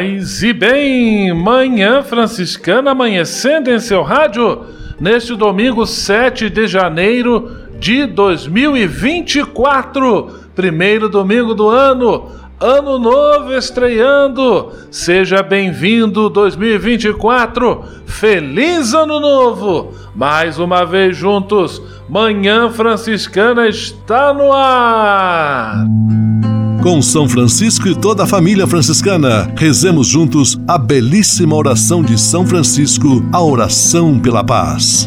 Paz e bem, manhã franciscana amanhecendo em seu rádio neste domingo 7 de janeiro de 2024, primeiro domingo do ano, ano novo estreando. Seja bem-vindo 2024. Feliz ano novo. Mais uma vez juntos, Manhã Franciscana está no ar com São Francisco e toda a família franciscana. Rezemos juntos a belíssima oração de São Francisco, a oração pela paz.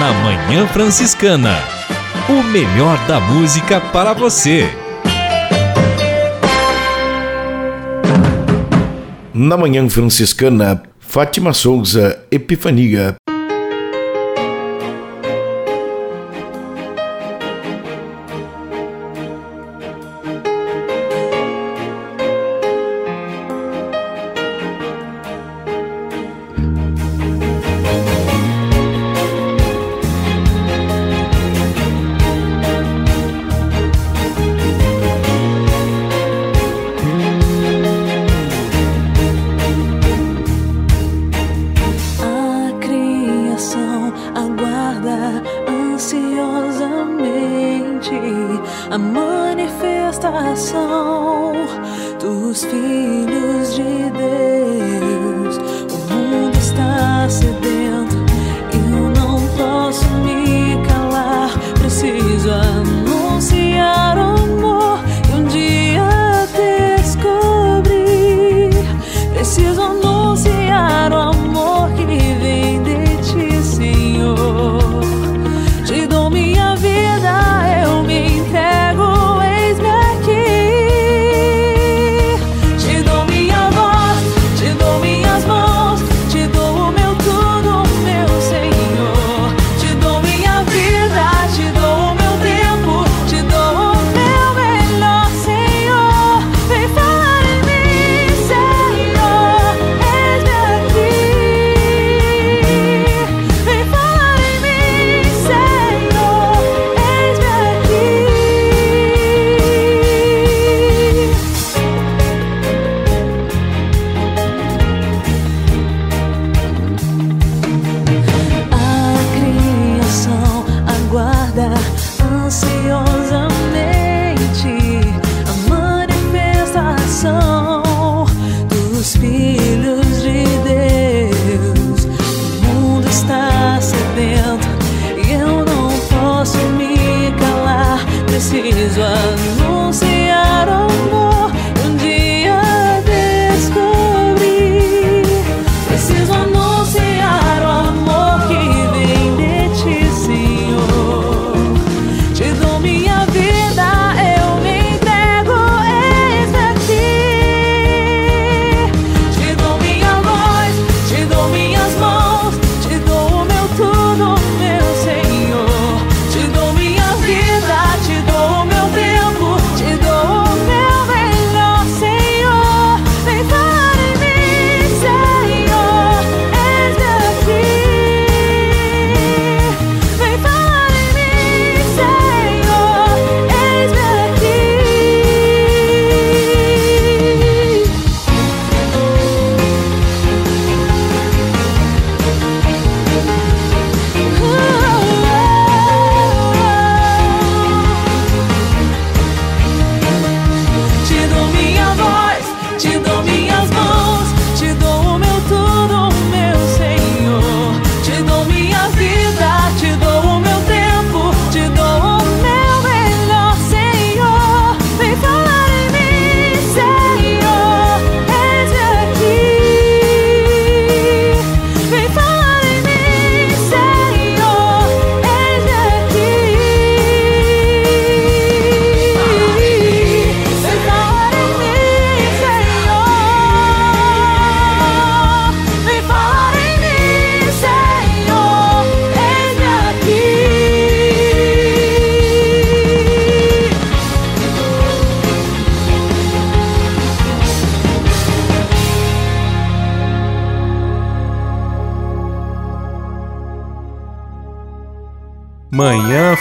Na Manhã Franciscana. O melhor da música para você. Na Manhã Franciscana, Fátima Souza, Epifania.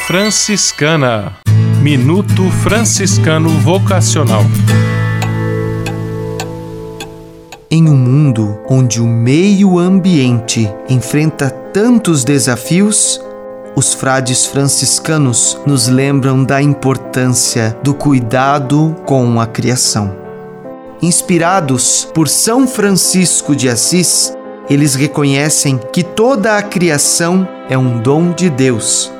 Franciscana Minuto Franciscano Vocacional. Em um mundo onde o meio ambiente enfrenta tantos desafios, os frades franciscanos nos lembram da importância do cuidado com a criação. Inspirados por São Francisco de Assis, eles reconhecem que toda a criação é um dom de Deus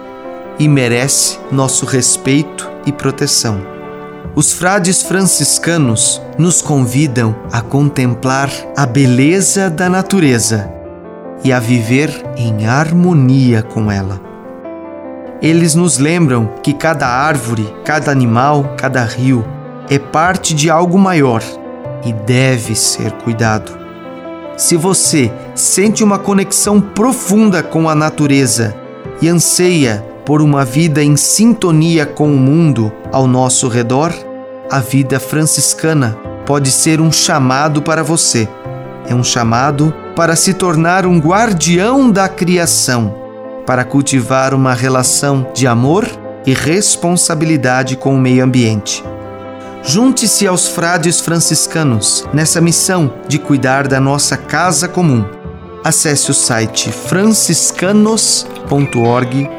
e merece nosso respeito e proteção. Os frades franciscanos nos convidam a contemplar a beleza da natureza e a viver em harmonia com ela. Eles nos lembram que cada árvore, cada animal, cada rio é parte de algo maior e deve ser cuidado. Se você sente uma conexão profunda com a natureza e anseia por uma vida em sintonia com o mundo ao nosso redor, a vida franciscana pode ser um chamado para você. É um chamado para se tornar um guardião da criação para cultivar uma relação de amor e responsabilidade com o meio ambiente. Junte-se aos frades franciscanos nessa missão de cuidar da nossa casa comum. Acesse o site franciscanos.org.br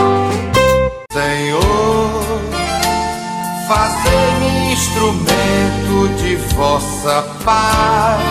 Vossa paz.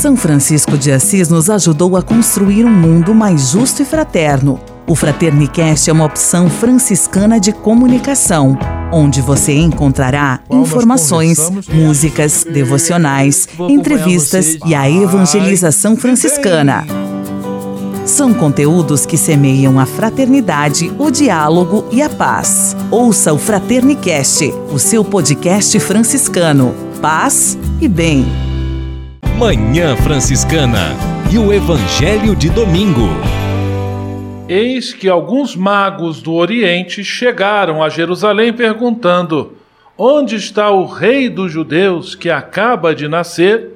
São Francisco de Assis nos ajudou a construir um mundo mais justo e fraterno. O Fraternicast é uma opção franciscana de comunicação onde você encontrará informações, músicas, devocionais, entrevistas e a evangelização franciscana. São conteúdos que semeiam a fraternidade, o diálogo e a paz. Ouça o Fraternicast, o seu podcast franciscano. Paz e bem. Manhã Franciscana e o Evangelho de Domingo. Eis que alguns magos do Oriente chegaram a Jerusalém perguntando: Onde está o rei dos judeus que acaba de nascer?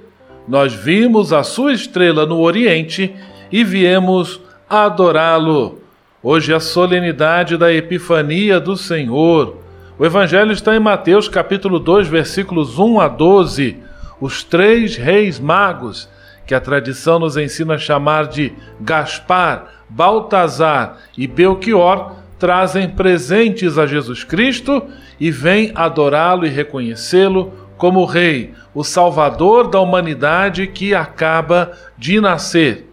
Nós vimos a sua estrela no Oriente e viemos adorá-lo. Hoje é a solenidade da Epifania do Senhor. O Evangelho está em Mateus capítulo 2, versículos 1 a 12. Os três reis magos, que a tradição nos ensina a chamar de Gaspar, Baltazar e Belchior trazem presentes a Jesus Cristo e vêm adorá-lo e reconhecê-lo como Rei, o Salvador da humanidade que acaba de nascer.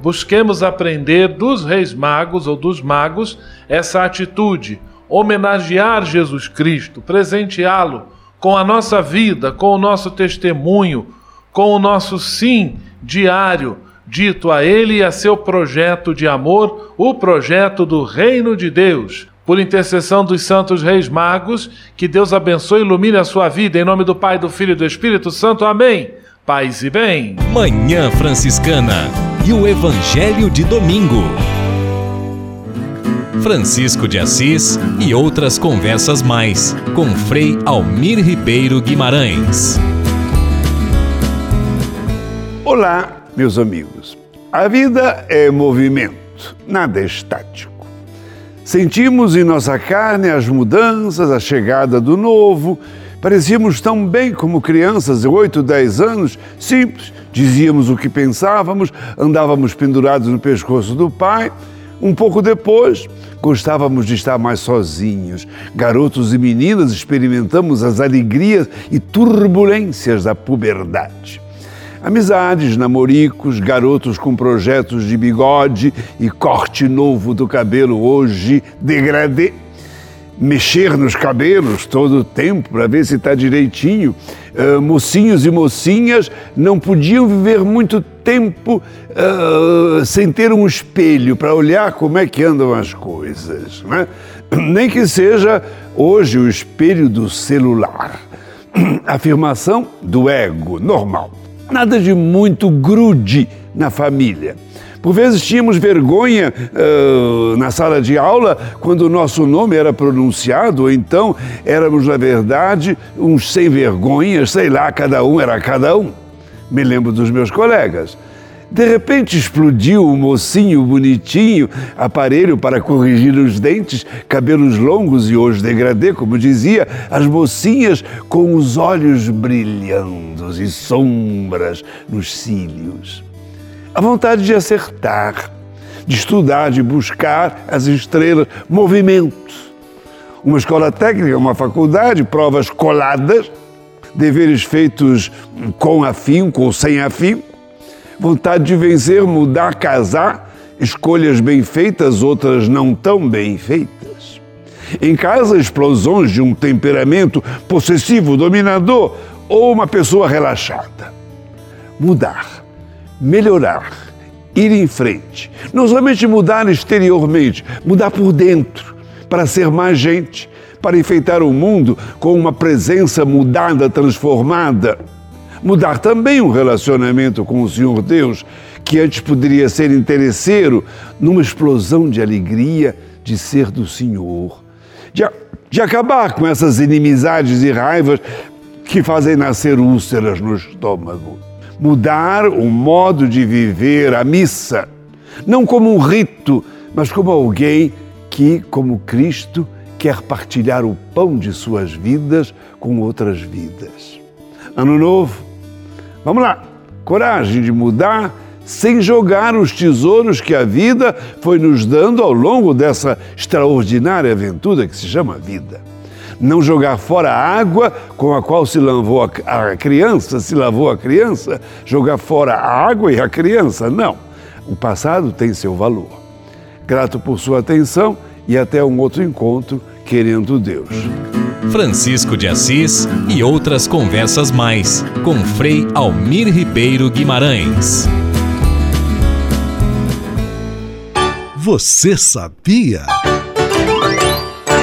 busquemos aprender dos reis magos ou dos magos essa atitude, homenagear Jesus Cristo, presenteá-lo com a nossa vida, com o nosso testemunho, com o nosso sim diário, dito a Ele e a seu projeto de amor, o projeto do Reino de Deus. Por intercessão dos santos reis magos, que Deus abençoe e ilumine a sua vida, em nome do Pai, do Filho e do Espírito Santo. Amém. Paz e bem. Manhã Franciscana e o Evangelho de Domingo. Francisco de Assis e outras conversas mais, com Frei Almir Ribeiro Guimarães. Olá, meus amigos. A vida é movimento, nada é estático. Sentimos em nossa carne as mudanças, a chegada do novo. Parecíamos tão bem como crianças de 8, 10 anos, simples, dizíamos o que pensávamos, andávamos pendurados no pescoço do pai. Um pouco depois, gostávamos de estar mais sozinhos. Garotos e meninas experimentamos as alegrias e turbulências da puberdade. Amizades, namoricos, garotos com projetos de bigode e corte novo do cabelo hoje degradê. Mexer nos cabelos todo o tempo para ver se está direitinho. Uh, mocinhos e mocinhas não podiam viver muito tempo uh, sem ter um espelho para olhar como é que andam as coisas. Né? Nem que seja hoje o espelho do celular. Afirmação do ego, normal nada de muito grude na família. Por vezes tínhamos vergonha uh, na sala de aula quando o nosso nome era pronunciado, ou então éramos, na verdade, uns sem vergonhas, sei lá, cada um era cada um. Me lembro dos meus colegas. De repente explodiu o um mocinho bonitinho, aparelho para corrigir os dentes, cabelos longos e hoje degradê, como dizia, as mocinhas com os olhos brilhando e sombras nos cílios. A vontade de acertar, de estudar, de buscar as estrelas, movimento. Uma escola técnica, uma faculdade, provas coladas, deveres feitos com afinco ou sem afinco vontade de vencer, mudar, casar, escolhas bem feitas, outras não tão bem feitas. Em casa, explosões de um temperamento possessivo, dominador ou uma pessoa relaxada. Mudar, melhorar, ir em frente. Não somente mudar exteriormente, mudar por dentro, para ser mais gente, para enfeitar o mundo com uma presença mudada, transformada mudar também o relacionamento com o Senhor Deus, que antes poderia ser interesseiro, numa explosão de alegria de ser do Senhor. De, de acabar com essas inimizades e raivas que fazem nascer úlceras no estômago. Mudar o modo de viver a missa, não como um rito, mas como alguém que, como Cristo, quer partilhar o pão de suas vidas com outras vidas. Ano novo, Vamos lá, coragem de mudar sem jogar os tesouros que a vida foi nos dando ao longo dessa extraordinária aventura que se chama vida. Não jogar fora a água com a qual se lavou a criança, se lavou a criança, jogar fora a água e a criança, não. O passado tem seu valor. Grato por sua atenção e até um outro encontro, querendo Deus. Francisco de Assis e outras conversas mais com Frei Almir Ribeiro Guimarães. Você sabia?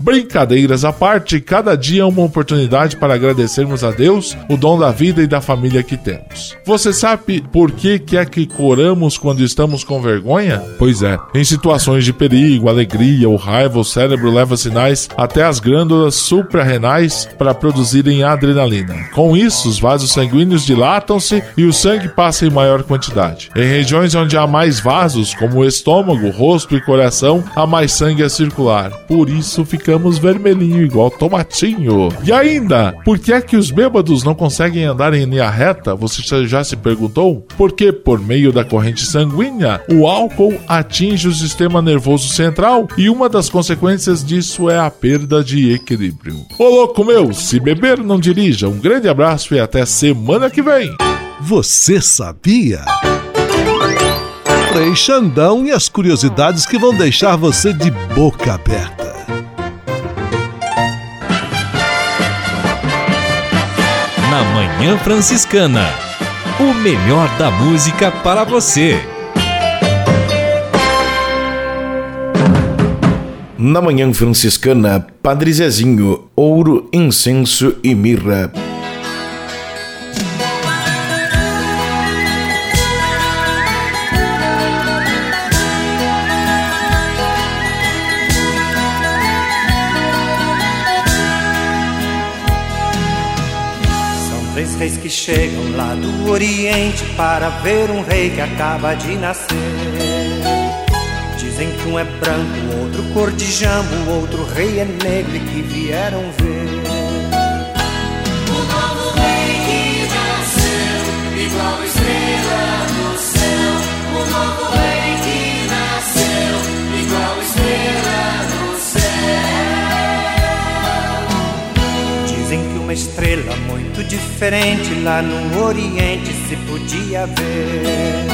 Brincadeiras à parte, cada dia é uma oportunidade para agradecermos a Deus o dom da vida e da família que temos. Você sabe por que, que é que coramos quando estamos com vergonha? Pois é, em situações de perigo, alegria ou raiva, o cérebro leva sinais até as glândulas suprarrenais para produzirem adrenalina. Com isso, os vasos sanguíneos dilatam-se e o sangue passa em maior quantidade. Em regiões onde há mais vasos, como o estômago, rosto e coração, há mais sangue a circular. Por isso ficamos vermelhinho igual tomatinho. E ainda, por que é que os bêbados não conseguem andar em linha reta? Você já se perguntou? Porque por meio da corrente sanguínea, o álcool atinge o sistema nervoso central e uma das consequências disso é a perda de equilíbrio. Ô louco meu, se beber não dirija. Um grande abraço e até semana que vem. Você sabia? Frei Xandão e as curiosidades que vão deixar você de boca aberta. Na Manhã Franciscana. O melhor da música para você. Na Manhã Franciscana, Padre Zezinho, ouro, incenso e mirra. Reis que chegam lá do Oriente para ver um rei que acaba de nascer. Dizem que um é branco, outro cor de jambo, outro rei é negro e que vieram ver. O novo rei que nasceu, igual estrela no céu. O novo rei uma estrela muito diferente lá no Oriente se podia ver.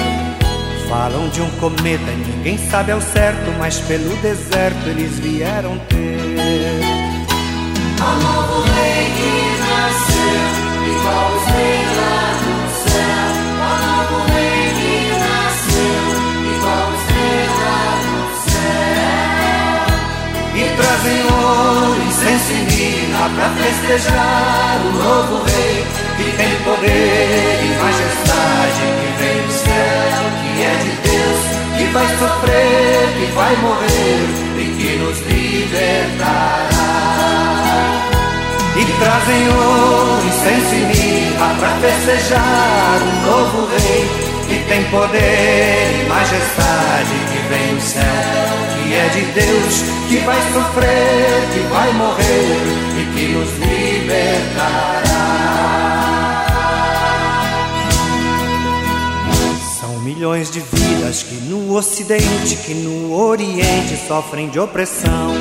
Falam de um cometa ninguém sabe ao certo, mas pelo deserto eles vieram ter. O novo rei que nasceu, igual estrela no céu. O novo rei que nasceu, igual estrela no céu. E trazem ouro, e mirra pra festejar o novo rei que tem poder e majestade que vem do céu, que é de Deus, que vai sofrer, que vai morrer e que nos libertará. E trazem ouro, incenso e mirra pra festejar o novo rei que tem poder e majestade vem do céu, que é de Deus, que vai sofrer, que vai morrer e que nos libertará. São milhões de vidas que no Ocidente, que no Oriente sofrem de opressão.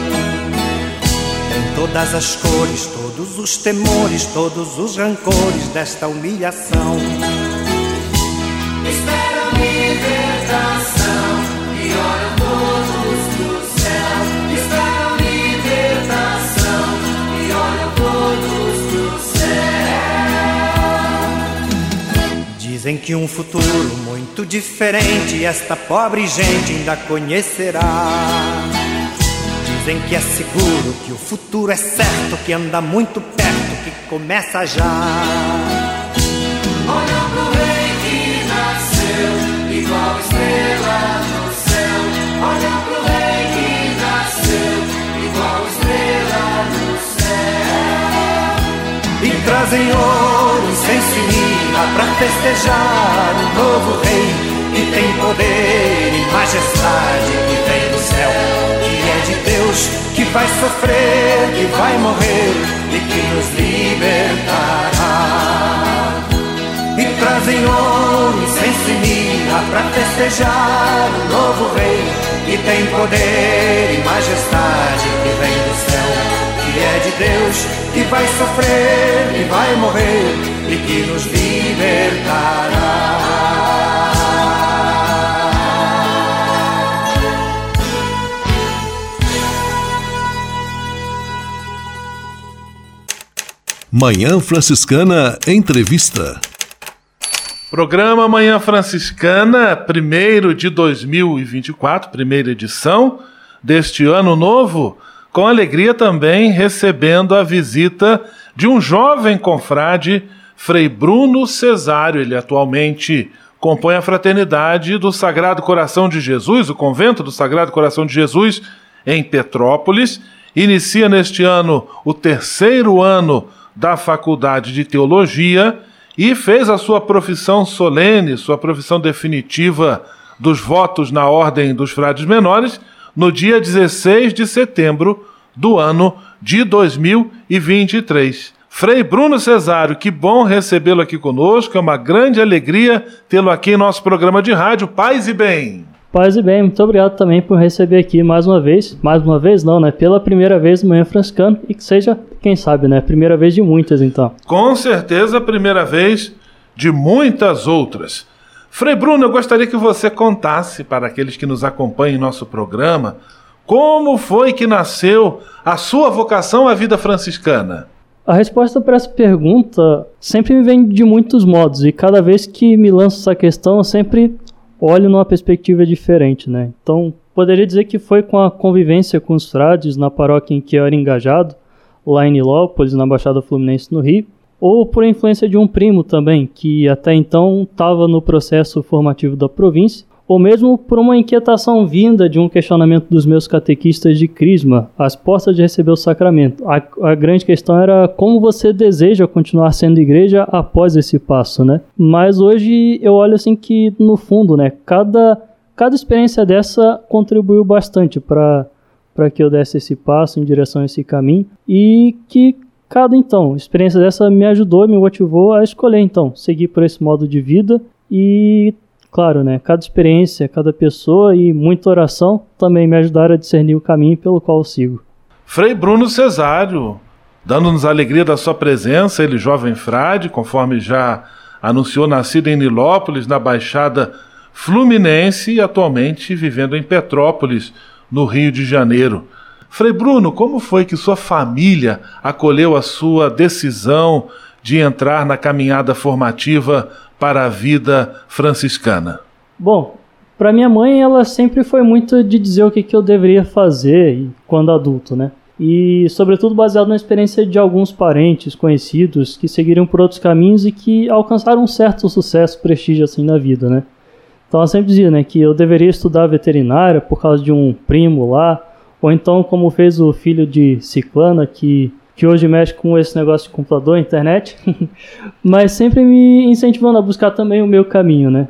Tem todas as cores, todos os temores, todos os rancores desta humilhação. Esperam Dizem que um futuro muito diferente esta pobre gente ainda conhecerá. Dizem que é seguro, que o futuro é certo, que anda muito perto, que começa já. Olham pro rei que nasceu, igual estrela trazem ouro, incenso e mirra pra festejar o novo rei que tem poder e majestade que vem do céu, que é de Deus, que vai sofrer, que vai morrer e que nos libertará. E trazem ouro, incenso e mirra pra festejar o novo rei que tem poder e majestade que vem do céu, que é de Deus, que vai sofrer, que vai morrer e que nos libertará. Manhã Franciscana Entrevista. Programa Manhã Franciscana, primeiro de 2024, primeira edição deste ano novo, com alegria também recebendo a visita de um jovem confrade, Frei Bruno Cesário. Ele atualmente compõe a fraternidade do Sagrado Coração de Jesus, o convento do Sagrado Coração de Jesus, em Petrópolis. Inicia neste ano o terceiro ano da Faculdade de Teologia e fez a sua profissão solene, sua profissão definitiva dos votos na Ordem dos Frades Menores, no dia 16 de setembro do ano de 2023. Frei Bruno Cesário, que bom recebê-lo aqui conosco, é uma grande alegria tê-lo aqui em nosso programa de rádio Paz e Bem. Paz e bem, muito obrigado também por receber aqui mais uma vez. Mais uma vez não, né? Pela primeira vez no Manhã Franciscano e que seja, quem sabe, né? Primeira vez de muitas, então. Com certeza, primeira vez de muitas outras. Frei Bruno, eu gostaria que você contasse para aqueles que nos acompanham em nosso programa como foi que nasceu a sua vocação à vida franciscana. A resposta para essa pergunta sempre me vem de muitos modos e cada vez que me lanço essa questão eu sempre olho numa perspectiva diferente, né? Então, poderia dizer que foi com a convivência com os frades na paróquia em que eu era engajado, lá em Nilópolis, na Baixada Fluminense, no Rio, ou por influência de um primo também, que até então estava no processo formativo da província, ou mesmo por uma inquietação vinda de um questionamento dos meus catequistas de Crisma, às portas de receber o sacramento. A, a, grande questão era como você deseja continuar sendo igreja após esse passo, né? Mas hoje eu olho assim que, no fundo, né, cada, cada experiência dessa contribuiu bastante para para que eu desse esse passo em direção a esse caminho e que cada então experiência dessa me ajudou, me motivou a escolher então seguir por esse modo de vida e Claro, né? Cada experiência, cada pessoa e muita oração também me ajudaram a discernir o caminho pelo qual sigo. Frei Bruno Cesário, dando-nos alegria da sua presença, ele jovem frade, conforme já anunciou, nascido em Nilópolis, na Baixada Fluminense e atualmente vivendo em Petrópolis, no Rio de Janeiro. Frei Bruno, como foi que sua família acolheu a sua decisão de entrar na caminhada formativa para a vida franciscana? Bom, para minha mãe, ela sempre foi muito de dizer o que, que eu deveria fazer quando adulto, né? E, sobretudo, baseado na experiência de alguns parentes conhecidos que seguiram por outros caminhos e que alcançaram um certo sucesso, prestígio assim na vida, né? Então, ela sempre dizia, né, que eu deveria estudar veterinária por causa de um primo lá, ou então, como fez o filho de Ciclana, que que hoje mexe com esse negócio de computador, internet, mas sempre me incentivando a buscar também o meu caminho, né?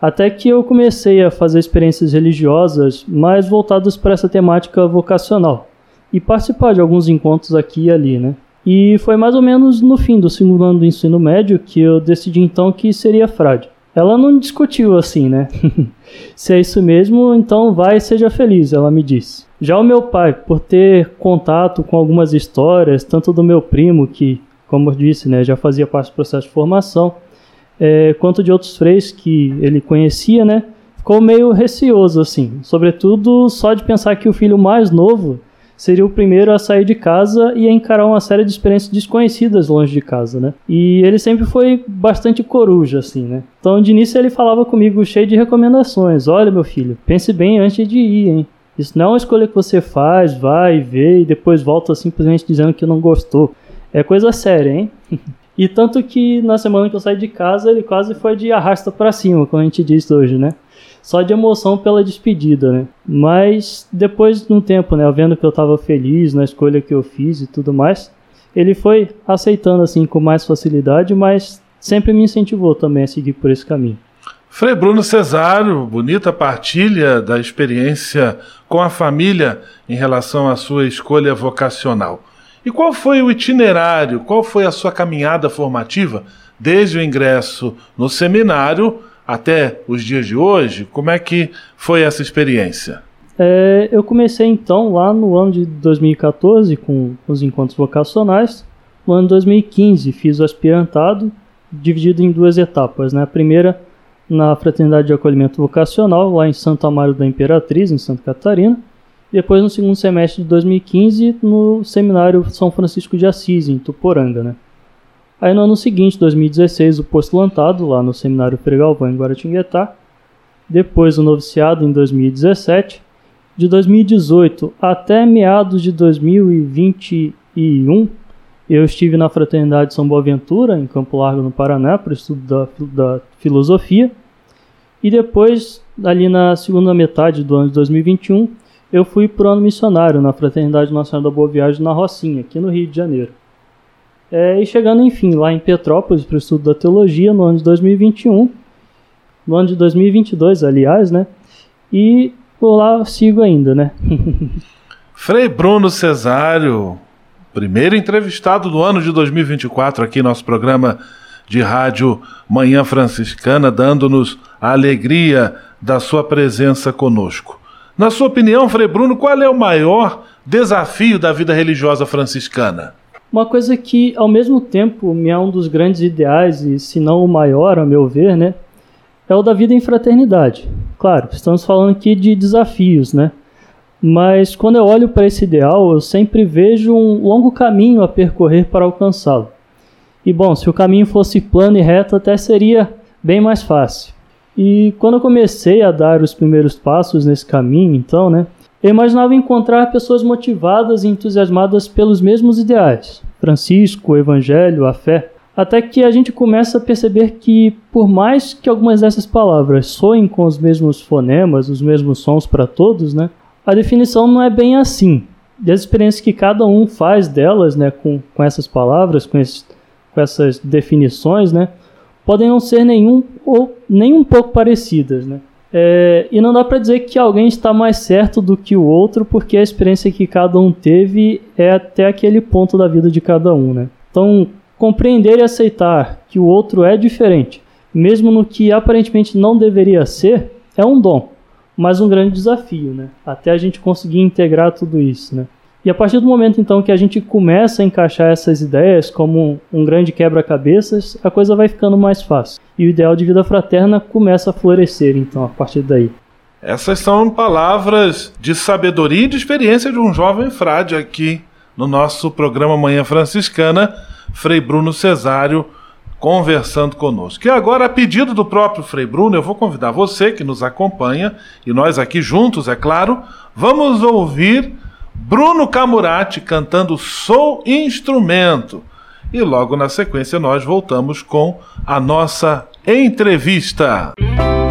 Até que eu comecei a fazer experiências religiosas mais voltadas para essa temática vocacional e participar de alguns encontros aqui e ali, né? E foi mais ou menos no fim do segundo ano do ensino médio que eu decidi então que seria frade. Ela não discutiu assim, né? Se é isso mesmo, então vai e seja feliz, ela me disse. Já o meu pai, por ter contato com algumas histórias, tanto do meu primo, que, como eu disse, né, já fazia parte do processo de formação, é, quanto de outros freios que ele conhecia, né, ficou meio receoso, assim. Sobretudo só de pensar que o filho mais novo seria o primeiro a sair de casa e a encarar uma série de experiências desconhecidas longe de casa, né? E ele sempre foi bastante coruja, assim, né? Então, de início, ele falava comigo cheio de recomendações. Olha, meu filho, pense bem antes de ir, hein? Isso não é uma escolha que você faz, vai, vê e depois volta simplesmente dizendo que não gostou. É coisa séria, hein? e tanto que na semana que eu saí de casa, ele quase foi de arrasta para cima, como a gente disse hoje, né? Só de emoção pela despedida, né? Mas depois de um tempo, né, vendo que eu estava feliz na escolha que eu fiz e tudo mais, ele foi aceitando assim com mais facilidade, mas sempre me incentivou também a seguir por esse caminho. Frei Bruno Cesário, bonita partilha da experiência com a família em relação à sua escolha vocacional. E qual foi o itinerário, qual foi a sua caminhada formativa desde o ingresso no seminário até os dias de hoje? Como é que foi essa experiência? É, eu comecei então lá no ano de 2014 com os encontros vocacionais. No ano de 2015 fiz o aspirantado, dividido em duas etapas. Né? A primeira na Fraternidade de Acolhimento Vocacional, lá em Santo Amaro da Imperatriz, em Santa Catarina. Depois, no segundo semestre de 2015, no Seminário São Francisco de Assis, em Tuporanga. Né? Aí, no ano seguinte, 2016, o postulantado, lá no Seminário Fregalvão, em Guaratinguetá. Depois, o noviciado, em 2017. De 2018 até meados de 2021, eu estive na Fraternidade São Boaventura, em Campo Largo, no Paraná, para o estudo da, da filosofia. E depois, ali na segunda metade do ano de 2021, eu fui para o ano missionário na Fraternidade Nacional da Boa Viagem na Rocinha, aqui no Rio de Janeiro. É, e chegando, enfim, lá em Petrópolis para o estudo da teologia no ano de 2021, no ano de 2022, aliás, né? E por lá sigo ainda, né? Frei Bruno Cesário, primeiro entrevistado do ano de 2024 aqui no nosso programa de rádio Manhã Franciscana, dando-nos a alegria da sua presença conosco. Na sua opinião, Frei Bruno, qual é o maior desafio da vida religiosa franciscana? Uma coisa que, ao mesmo tempo, me é um dos grandes ideais, e se não o maior, a meu ver, né, é o da vida em fraternidade. Claro, estamos falando aqui de desafios, né? Mas quando eu olho para esse ideal, eu sempre vejo um longo caminho a percorrer para alcançá-lo. E bom, se o caminho fosse plano e reto, até seria bem mais fácil. E quando eu comecei a dar os primeiros passos nesse caminho, então, né, eu imaginava encontrar pessoas motivadas e entusiasmadas pelos mesmos ideais: Francisco, o Evangelho, a fé. Até que a gente começa a perceber que, por mais que algumas dessas palavras soem com os mesmos fonemas, os mesmos sons para todos, né, a definição não é bem assim. E as experiências que cada um faz delas, né, com, com essas palavras, com, com essas definições, né, podem não ser nenhum ou nem um pouco parecidas, né. É, e não dá para dizer que alguém está mais certo do que o outro, porque a experiência que cada um teve é até aquele ponto da vida de cada um, né. Então, compreender e aceitar que o outro é diferente, mesmo no que aparentemente não deveria ser, é um dom mas um grande desafio, né? Até a gente conseguir integrar tudo isso, né? E a partir do momento então que a gente começa a encaixar essas ideias como um grande quebra-cabeças, a coisa vai ficando mais fácil. E o ideal de vida fraterna começa a florescer então a partir daí. Essas são palavras de sabedoria e de experiência de um jovem frade aqui no nosso programa Manhã Franciscana, Frei Bruno Cesário, conversando conosco. E agora, a pedido do próprio Frei Bruno, eu vou convidar você que nos acompanha, e nós aqui juntos, é claro, vamos ouvir Bruno Camurati cantando Sou Instrumento. E logo na sequência nós voltamos com a nossa entrevista. Sem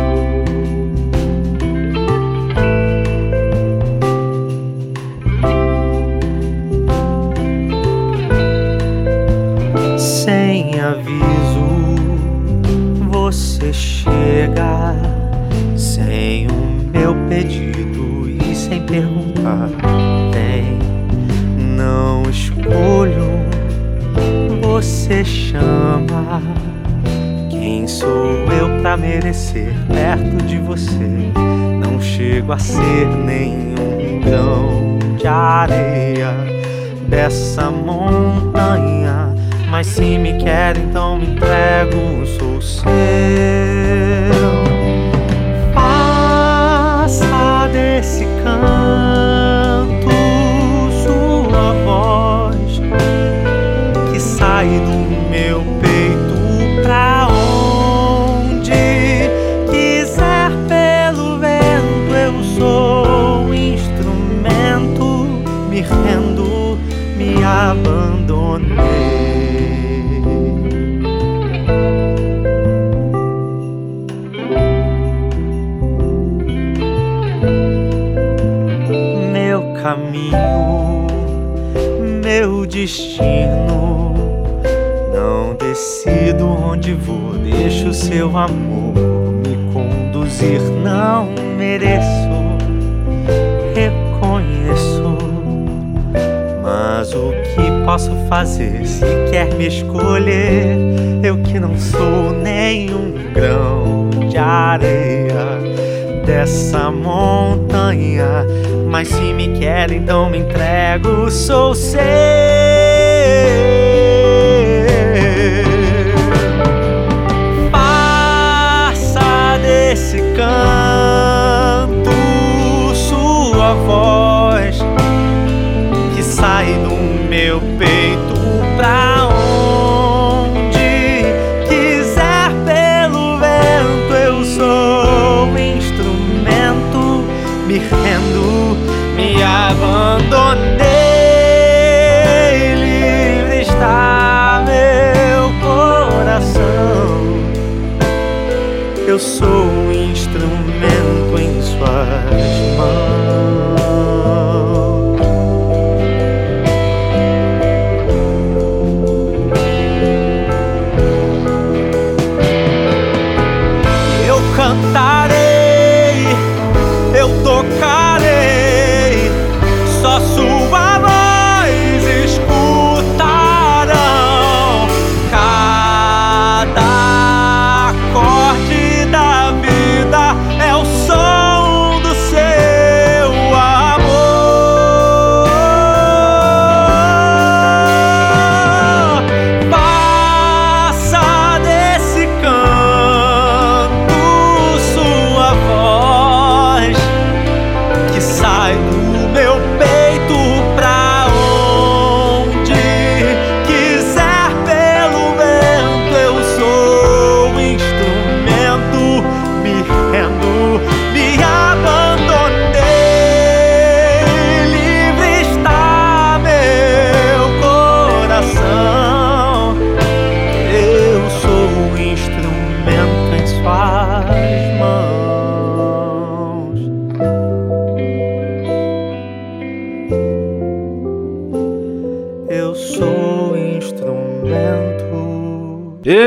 você chama. Quem sou eu pra merecer perto de você? Não chego a ser nenhum grão de areia dessa montanha. Mas se me quer, então me entrego, sou seu. Destino. Não decido onde vou, deixo seu amor me conduzir. Não mereço, reconheço. Mas o que posso fazer se quer me escolher? Eu que não sou nenhum grão de areia dessa montanha. Mas se me quer, então me entrego, sou seu. Sua voz que sai do meu peito pra onde quiser pelo vento. Eu sou instrumento, me rendo, me abandonei. Livre está meu coração. Eu sou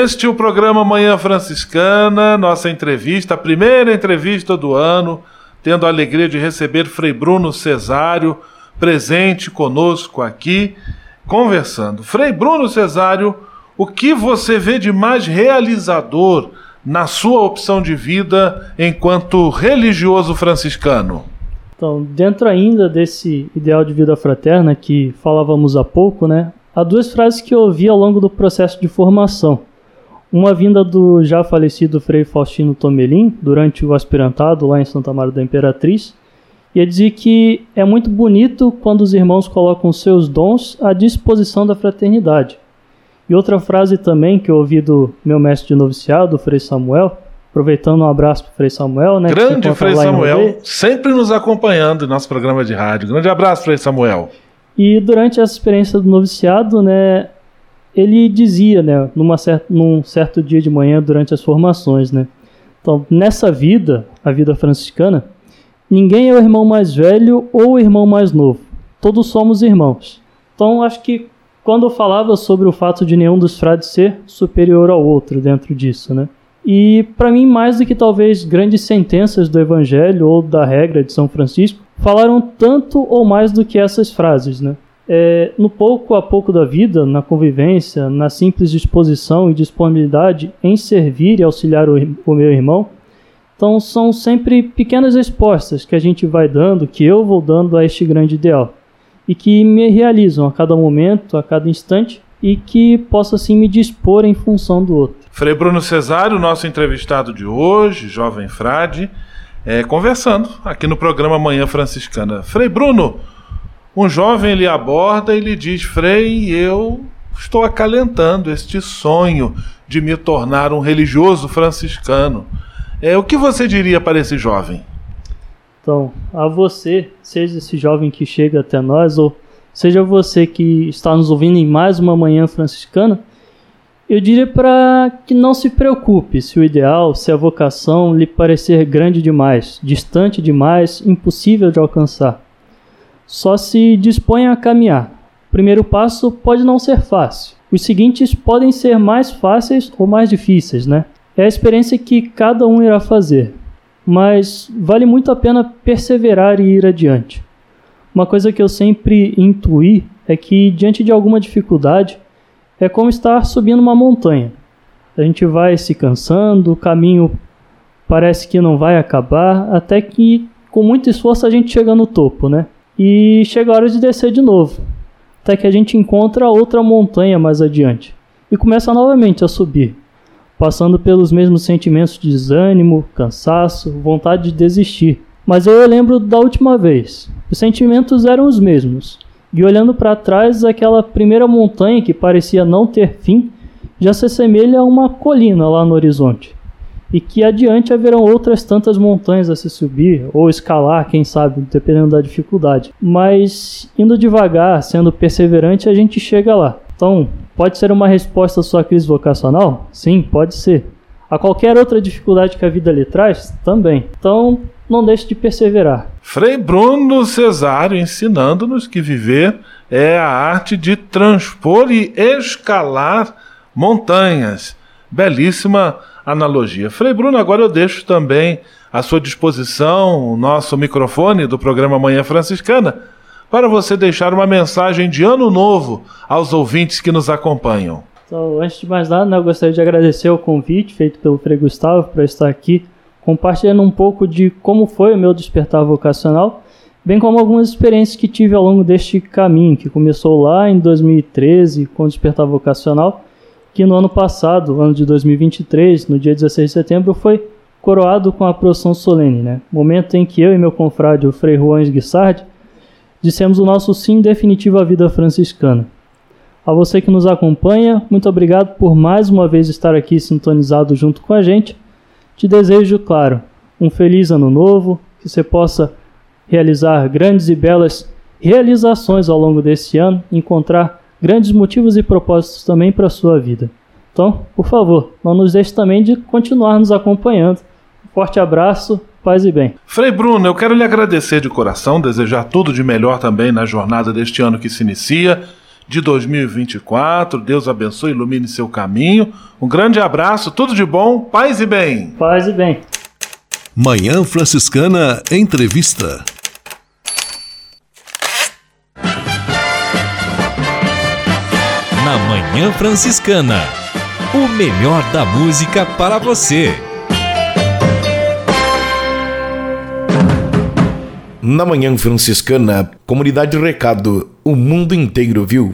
Este é o programa Manhã Franciscana, nossa entrevista, a primeira entrevista do ano, tendo a alegria de receber Frei Bruno Cesário, presente conosco aqui, conversando. Frei Bruno Cesário, o que você vê de mais realizador na sua opção de vida enquanto religioso franciscano? Então, dentro ainda desse ideal de vida fraterna que falávamos há pouco, né, há duas frases que eu ouvi ao longo do processo de formação. Uma vinda do já falecido Frei Faustino Tomelin, durante o aspirantado lá em Santa Maria da Imperatriz, e ele dizia que é muito bonito quando os irmãos colocam seus dons à disposição da fraternidade. E outra frase também que eu ouvi do meu mestre de noviciado, Frei Samuel, aproveitando um abraço para o Frei Samuel, né? Grande Frei Samuel, sempre nos acompanhando em nosso programa de rádio. Grande abraço, Frei Samuel. E durante essa experiência do noviciado, né, ele dizia, né, numa num certo dia de manhã durante as formações, né, então nessa vida, a vida franciscana, ninguém é o irmão mais velho ou o irmão mais novo, todos somos irmãos. Então acho que quando eu falava sobre o fato de nenhum dos frades ser superior ao outro dentro disso, né, e para mim mais do que talvez grandes sentenças do Evangelho ou da regra de São Francisco falaram tanto ou mais do que essas frases, né? É, no pouco a pouco da vida, na convivência, na simples disposição e disponibilidade em servir e auxiliar o, o meu irmão. Então, são sempre pequenas respostas que a gente vai dando, que eu vou dando a este grande ideal, e que me realizam a cada momento, a cada instante, e que posso assim me dispor em função do outro. Frei Bruno Cesário, nosso entrevistado de hoje, jovem frade, é, conversando aqui no programa Manhã Franciscana. Frei Bruno, um jovem lhe aborda e lhe diz: Frei, eu estou acalentando este sonho de me tornar um religioso franciscano. É, o que você diria para esse jovem? Então, a você, seja esse jovem que chega até nós, ou seja você que está nos ouvindo em mais uma manhã franciscana, eu diria para que não se preocupe se o ideal, se a vocação lhe parecer grande demais, distante demais, impossível de alcançar só se dispõe a caminhar. O primeiro passo pode não ser fácil. Os seguintes podem ser mais fáceis ou mais difíceis, né? É a experiência que cada um irá fazer, mas vale muito a pena perseverar e ir adiante. Uma coisa que eu sempre intuí é que diante de alguma dificuldade é como estar subindo uma montanha. A gente vai se cansando, o caminho parece que não vai acabar, até que com muito esforço a gente chega no topo, né? E chega a hora de descer de novo, até que a gente encontra outra montanha mais adiante e começa novamente a subir, passando pelos mesmos sentimentos de desânimo, cansaço, vontade de desistir. Mas eu lembro da última vez, os sentimentos eram os mesmos, e olhando para trás, aquela primeira montanha que parecia não ter fim já se assemelha a uma colina lá no horizonte e que adiante haverão outras tantas montanhas a se subir ou escalar, quem sabe, dependendo da dificuldade. Mas indo devagar, sendo perseverante, a gente chega lá. Então, pode ser uma resposta à sua crise vocacional? Sim, pode ser. A qualquer outra dificuldade que a vida lhe traz? Também. Então, não deixe de perseverar. Frei Bruno Cesário ensinando-nos que viver é a arte de transpor e escalar montanhas. Belíssima analogia. Frei Bruno, agora eu deixo também à sua disposição o nosso microfone do programa Manhã Franciscana para você deixar uma mensagem de ano novo aos ouvintes que nos acompanham. Então, antes de mais nada, né, eu gostaria de agradecer o convite feito pelo Frei Gustavo para estar aqui compartilhando um pouco de como foi o meu despertar vocacional, bem como algumas experiências que tive ao longo deste caminho, que começou lá em 2013 com o despertar vocacional que no ano passado, ano de 2023, no dia 16 de setembro, foi coroado com a procissão solene, né? Momento em que eu e meu confrade, o Frei Juan Guissard, dissemos o nosso sim definitivo à vida franciscana. A você que nos acompanha, muito obrigado por mais uma vez estar aqui sintonizado junto com a gente. Te desejo, claro, um feliz ano novo, que você possa realizar grandes e belas realizações ao longo desse ano, encontrar grandes motivos e propósitos também para a sua vida. Então, por favor, não nos deixe também de continuar nos acompanhando. Um forte abraço, paz e bem. Frei Bruno, eu quero lhe agradecer de coração, desejar tudo de melhor também na jornada deste ano que se inicia, de 2024. Deus abençoe, ilumine seu caminho. Um grande abraço, tudo de bom, paz e bem. Paz e bem. Manhã Franciscana Entrevista. na Manhã Franciscana. O melhor da música para você. Na Manhã Franciscana, Comunidade Recado, o mundo inteiro viu.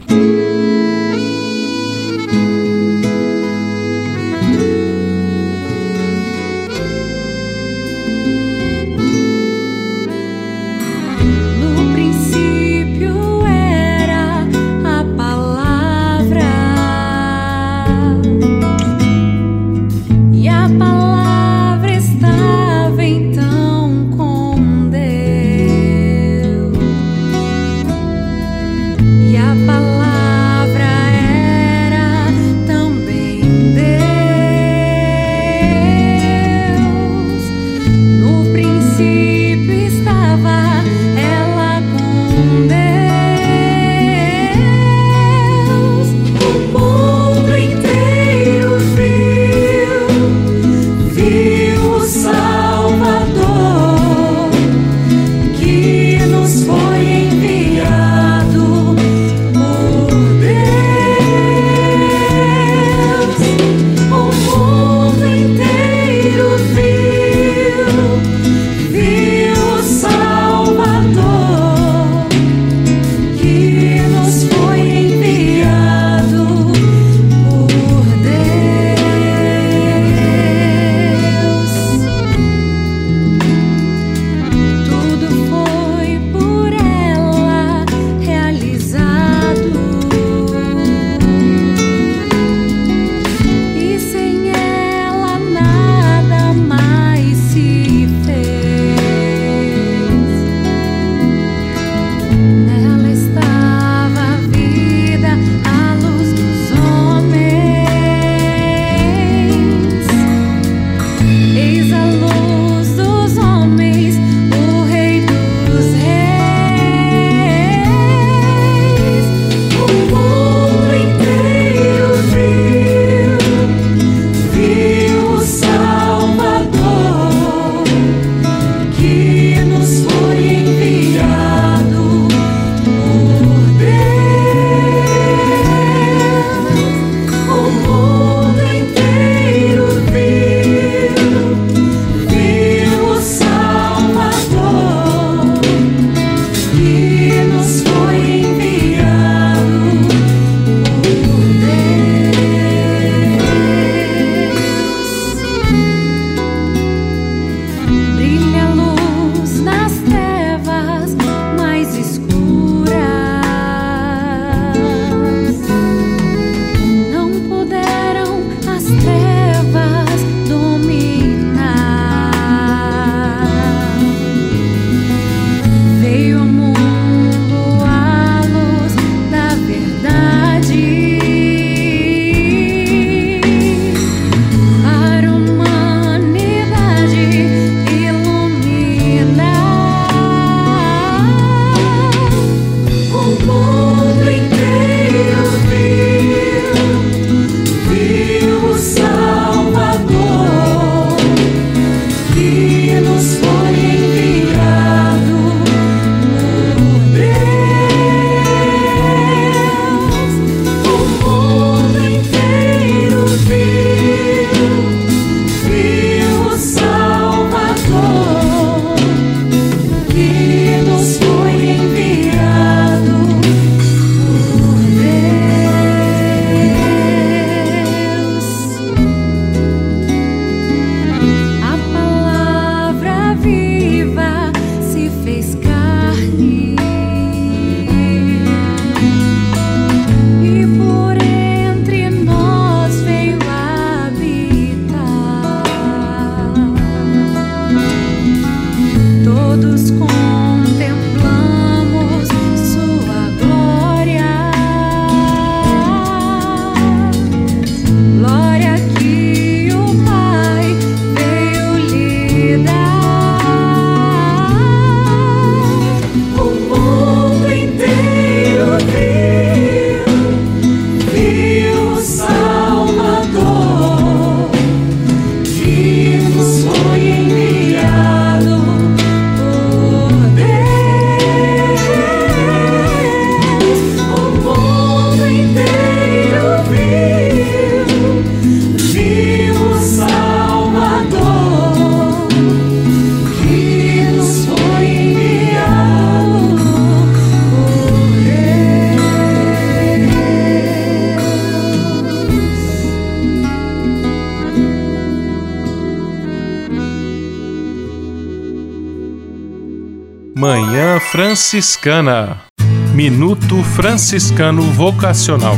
Minuto Franciscano Vocacional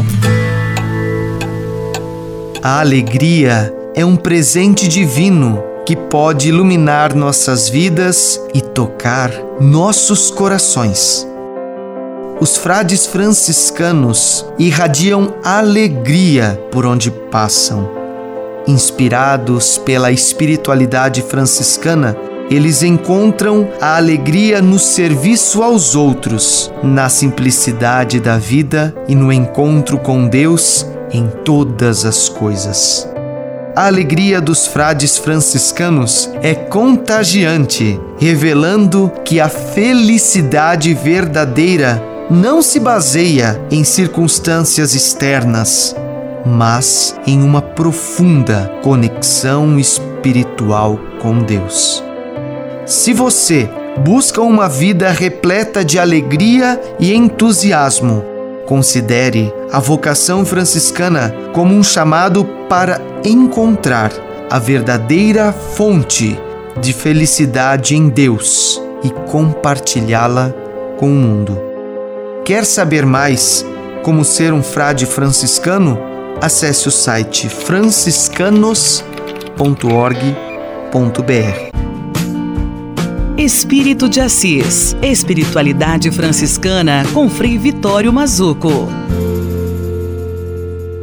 A alegria é um presente divino que pode iluminar nossas vidas e tocar nossos corações. Os frades franciscanos irradiam alegria por onde passam. Inspirados pela espiritualidade franciscana, eles encontram a alegria no serviço aos outros, na simplicidade da vida e no encontro com Deus em todas as coisas. A alegria dos frades franciscanos é contagiante, revelando que a felicidade verdadeira não se baseia em circunstâncias externas, mas em uma profunda conexão espiritual com Deus. Se você busca uma vida repleta de alegria e entusiasmo, considere a vocação franciscana como um chamado para encontrar a verdadeira fonte de felicidade em Deus e compartilhá-la com o mundo. Quer saber mais como ser um frade franciscano? Acesse o site franciscanos.org.br. Espírito de Assis. Espiritualidade franciscana com Frei Vitório Mazuco.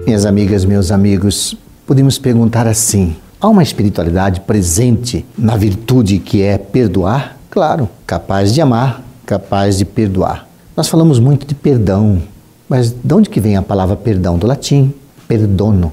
Minhas amigas, meus amigos, podemos perguntar assim: há uma espiritualidade presente na virtude que é perdoar? Claro, capaz de amar, capaz de perdoar. Nós falamos muito de perdão, mas de onde que vem a palavra perdão? Do latim, perdono.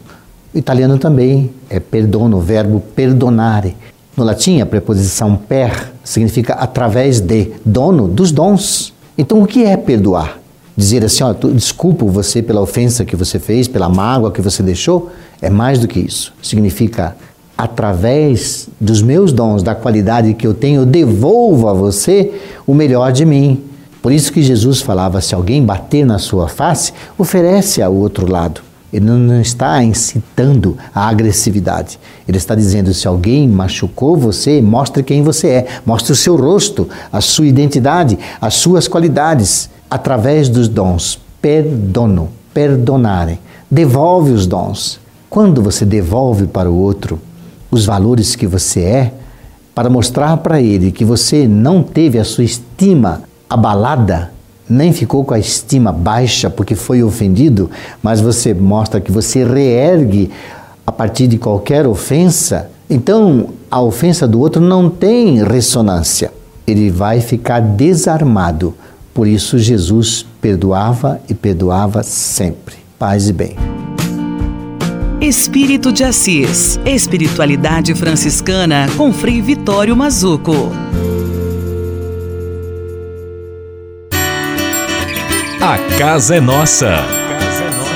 O italiano também é perdono, o verbo perdonare. No latim, a preposição per significa através de, dono dos dons. Então, o que é perdoar? Dizer assim, ó, desculpo você pela ofensa que você fez, pela mágoa que você deixou, é mais do que isso. Significa através dos meus dons, da qualidade que eu tenho, eu devolvo a você o melhor de mim. Por isso que Jesus falava: se alguém bater na sua face, oferece ao outro lado. Ele não está incitando a agressividade. Ele está dizendo: se alguém machucou você, mostre quem você é, mostre o seu rosto, a sua identidade, as suas qualidades, através dos dons. Perdono, perdonare. Devolve os dons. Quando você devolve para o outro os valores que você é, para mostrar para ele que você não teve a sua estima abalada, nem ficou com a estima baixa porque foi ofendido, mas você mostra que você reergue a partir de qualquer ofensa, então a ofensa do outro não tem ressonância. Ele vai ficar desarmado. Por isso Jesus perdoava e perdoava sempre. Paz e bem. Espírito de Assis. Espiritualidade franciscana com Frei Vitório Mazuco. A casa é nossa.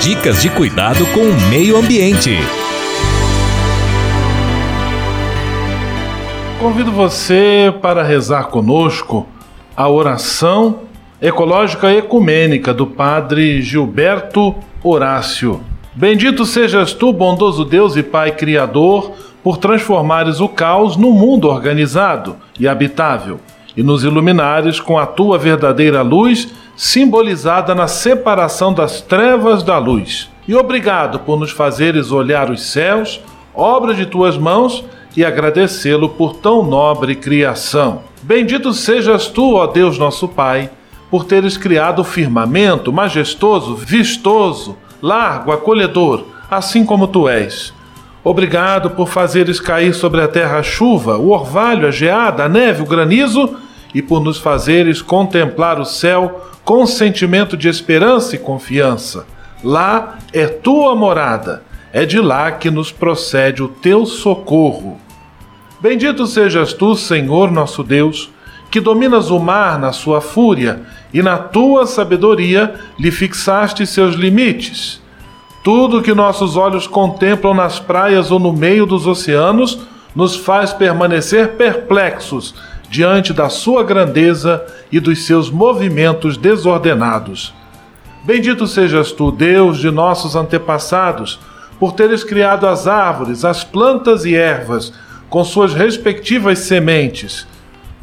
Dicas de cuidado com o meio ambiente. Convido você para rezar conosco a oração ecológica ecumênica do Padre Gilberto Horácio. Bendito sejas tu, bondoso Deus e Pai Criador, por transformares o caos no mundo organizado e habitável, e nos iluminares com a tua verdadeira luz simbolizada na separação das trevas da luz. E obrigado por nos fazeres olhar os céus, obra de tuas mãos, e agradecê-lo por tão nobre criação. Bendito sejas tu, ó Deus nosso Pai, por teres criado o firmamento majestoso, vistoso, largo, acolhedor, assim como tu és. Obrigado por fazeres cair sobre a terra a chuva, o orvalho, a geada, a neve, o granizo e por nos fazeres contemplar o céu com sentimento de esperança e confiança. Lá é tua morada, é de lá que nos procede o teu socorro. Bendito sejas tu, Senhor nosso Deus, que dominas o mar na sua fúria e na tua sabedoria lhe fixaste seus limites. Tudo que nossos olhos contemplam nas praias ou no meio dos oceanos nos faz permanecer perplexos diante da sua grandeza e dos seus movimentos desordenados. Bendito sejas tu, Deus de nossos antepassados, por teres criado as árvores, as plantas e ervas, com suas respectivas sementes.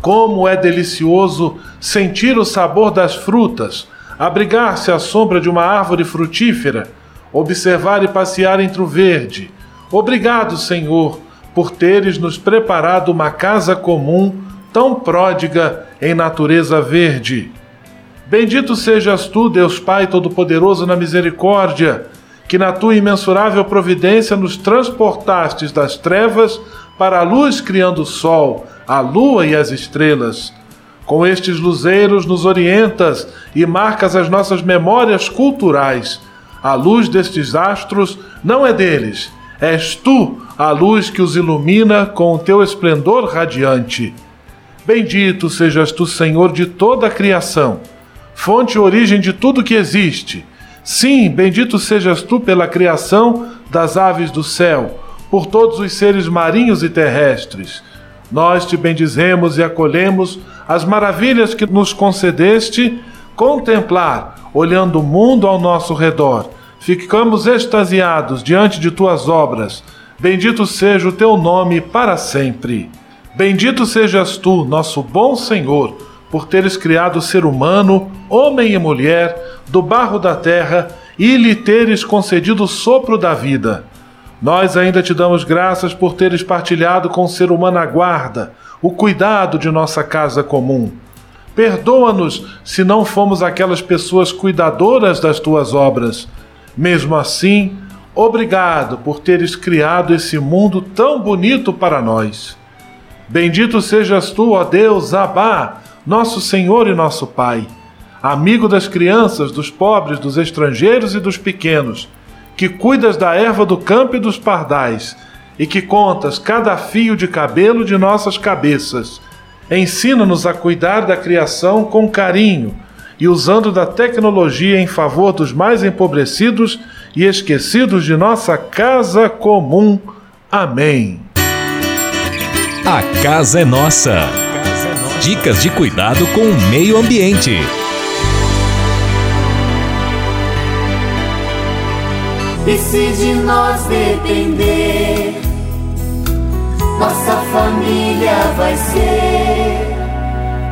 Como é delicioso sentir o sabor das frutas, abrigar-se à sombra de uma árvore frutífera, observar e passear entre o verde. Obrigado, Senhor, por teres nos preparado uma casa comum tão pródiga em natureza verde. Bendito sejas tu, Deus Pai Todo-Poderoso na misericórdia, que na tua imensurável providência nos transportastes das trevas para a luz, criando o sol, a lua e as estrelas. Com estes luzeiros nos orientas e marcas as nossas memórias culturais. A luz destes astros não é deles, és tu a luz que os ilumina com o teu esplendor radiante. Bendito sejas tu, Senhor, de toda a criação, fonte e origem de tudo que existe. Sim, bendito sejas tu pela criação das aves do céu, por todos os seres marinhos e terrestres. Nós te bendizemos e acolhemos as maravilhas que nos concedeste contemplar, olhando o mundo ao nosso redor. Ficamos extasiados diante de tuas obras. Bendito seja o teu nome para sempre. Bendito sejas tu, nosso bom Senhor, por teres criado o ser humano, homem e mulher, do barro da terra e lhe teres concedido o sopro da vida. Nós ainda te damos graças por teres partilhado com o ser humano a guarda, o cuidado de nossa casa comum. Perdoa-nos se não fomos aquelas pessoas cuidadoras das tuas obras. Mesmo assim, obrigado por teres criado esse mundo tão bonito para nós. Bendito sejas tu, ó Deus, Abá, nosso Senhor e nosso Pai, amigo das crianças, dos pobres, dos estrangeiros e dos pequenos, que cuidas da erva do campo e dos pardais, e que contas cada fio de cabelo de nossas cabeças. Ensina-nos a cuidar da criação com carinho e usando da tecnologia em favor dos mais empobrecidos e esquecidos de nossa casa comum. Amém. A casa é nossa. Dicas de cuidado com o meio ambiente. E se de nós depender, nossa família vai ser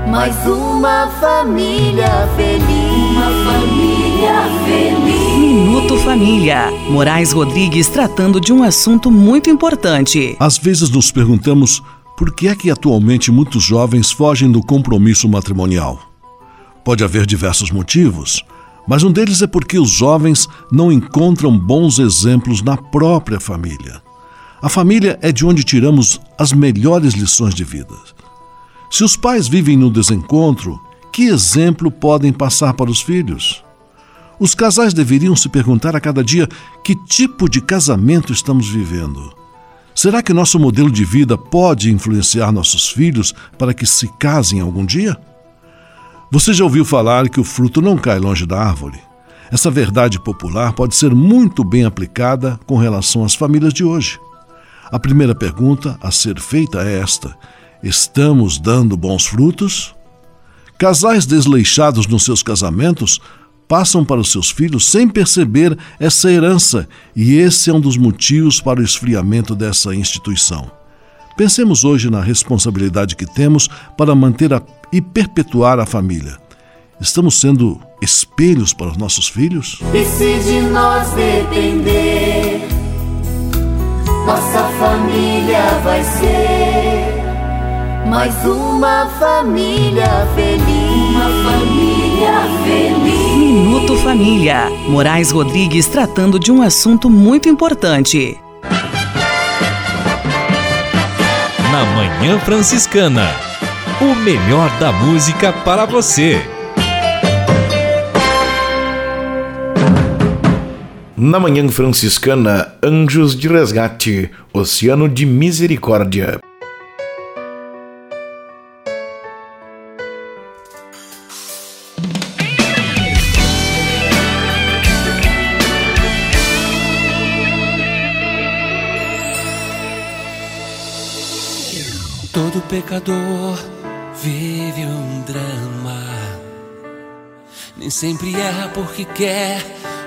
mais uma família feliz. Uma família feliz. Minuto Família. Moraes Rodrigues tratando de um assunto muito importante. Às vezes nos perguntamos por que é que atualmente muitos jovens fogem do compromisso matrimonial. Pode haver diversos motivos, mas um deles é porque os jovens não encontram bons exemplos na própria família. A família é de onde tiramos as melhores lições de vida. Se os pais vivem no desencontro, que exemplo podem passar para os filhos? Os casais deveriam se perguntar a cada dia que tipo de casamento estamos vivendo. Será que nosso modelo de vida pode influenciar nossos filhos para que se casem algum dia? Você já ouviu falar que o fruto não cai longe da árvore? Essa verdade popular pode ser muito bem aplicada com relação às famílias de hoje. A primeira pergunta a ser feita é esta: estamos dando bons frutos? Casais desleixados nos seus casamentos passam para os seus filhos sem perceber essa herança, e esse é um dos motivos para o esfriamento dessa instituição. Pensemos hoje na responsabilidade que temos para manter a, e perpetuar a família. Estamos sendo espelhos para os nossos filhos? E se de nós depender, nossa família vai ser mais uma família feliz. Uma família. Minuto Família. Moraes Rodrigues tratando de um assunto muito importante. Na Manhã Franciscana. O melhor da música para você. Na Manhã Franciscana, Anjos de Resgate, Oceano de Misericórdia. Todo pecador vive um drama. Nem sempre erra porque quer,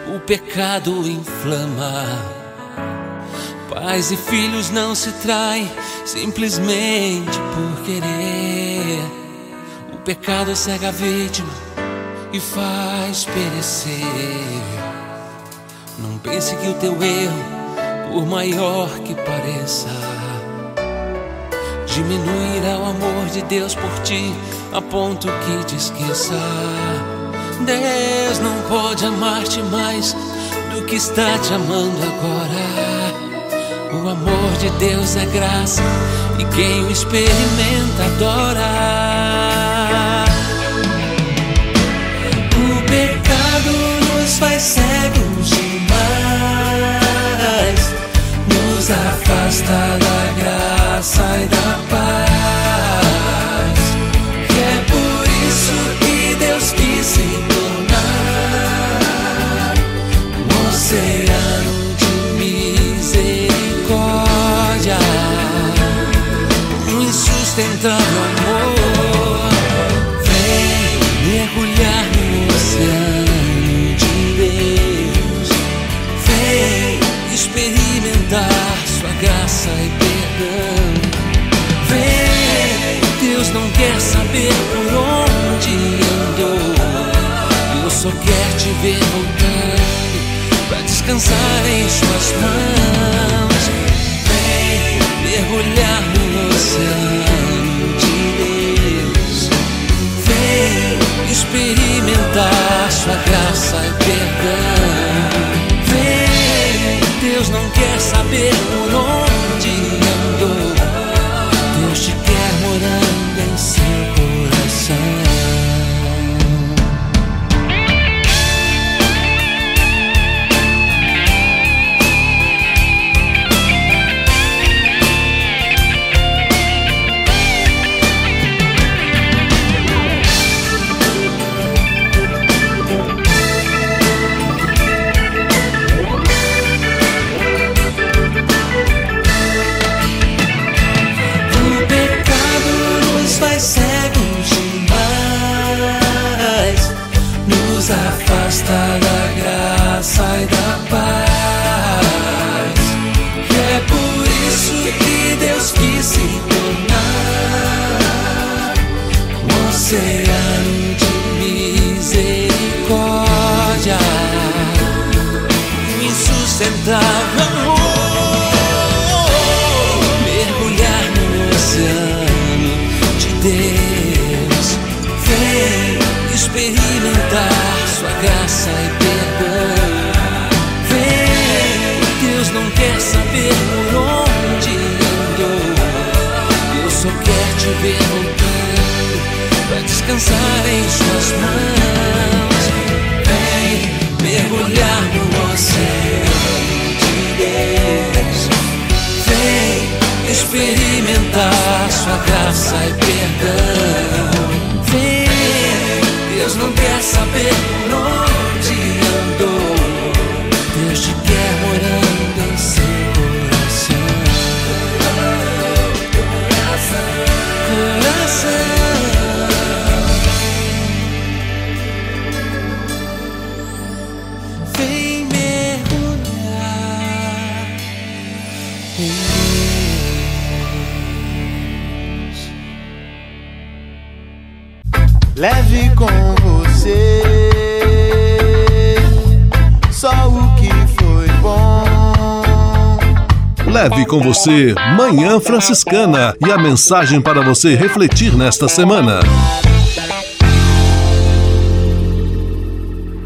o pecado inflama. Pais e filhos não se traem simplesmente por querer. O pecado cega a vítima e faz perecer. Não pense que o teu erro, por maior que pareça, diminuirá o amor de Deus por ti a ponto que te esqueça. Deus não pode amar-te mais do que está te amando agora. O amor de Deus é graça e quem o experimenta adora. O pecado nos faz cegos demais, nos afasta da e da paz. E é por isso que Deus quis se tornar um descansar em suas mãos. Deus não quer saber por Leve com você Manhã Franciscana e a mensagem para você refletir nesta semana.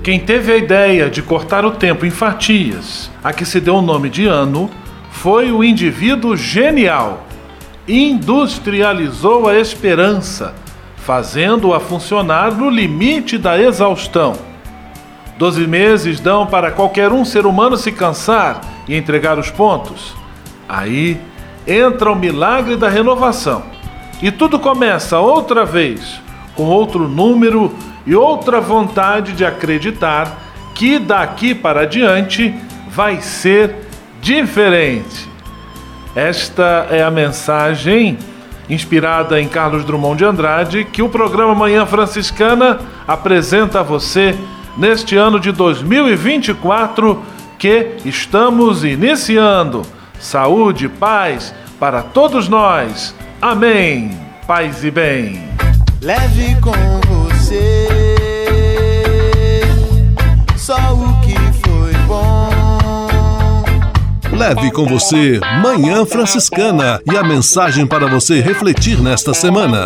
Quem teve a ideia de cortar o tempo em fatias, a que se deu o nome de ano, foi o indivíduo genial. Industrializou a esperança, fazendo-a funcionar no limite da exaustão. Doze meses dão para qualquer um ser humano se cansar e entregar os pontos. Aí entra o milagre da renovação. E tudo começa outra vez, com outro número e outra vontade de acreditar que daqui para diante vai ser diferente. Esta é a mensagem inspirada em Carlos Drummond de Andrade que o programa Manhã Franciscana apresenta a você neste ano de 2024 que estamos iniciando. Saúde, paz para todos nós. Amém. Paz e bem. Leve com você só o que foi bom. Leve com você Manhã Franciscana e a mensagem para você refletir nesta semana.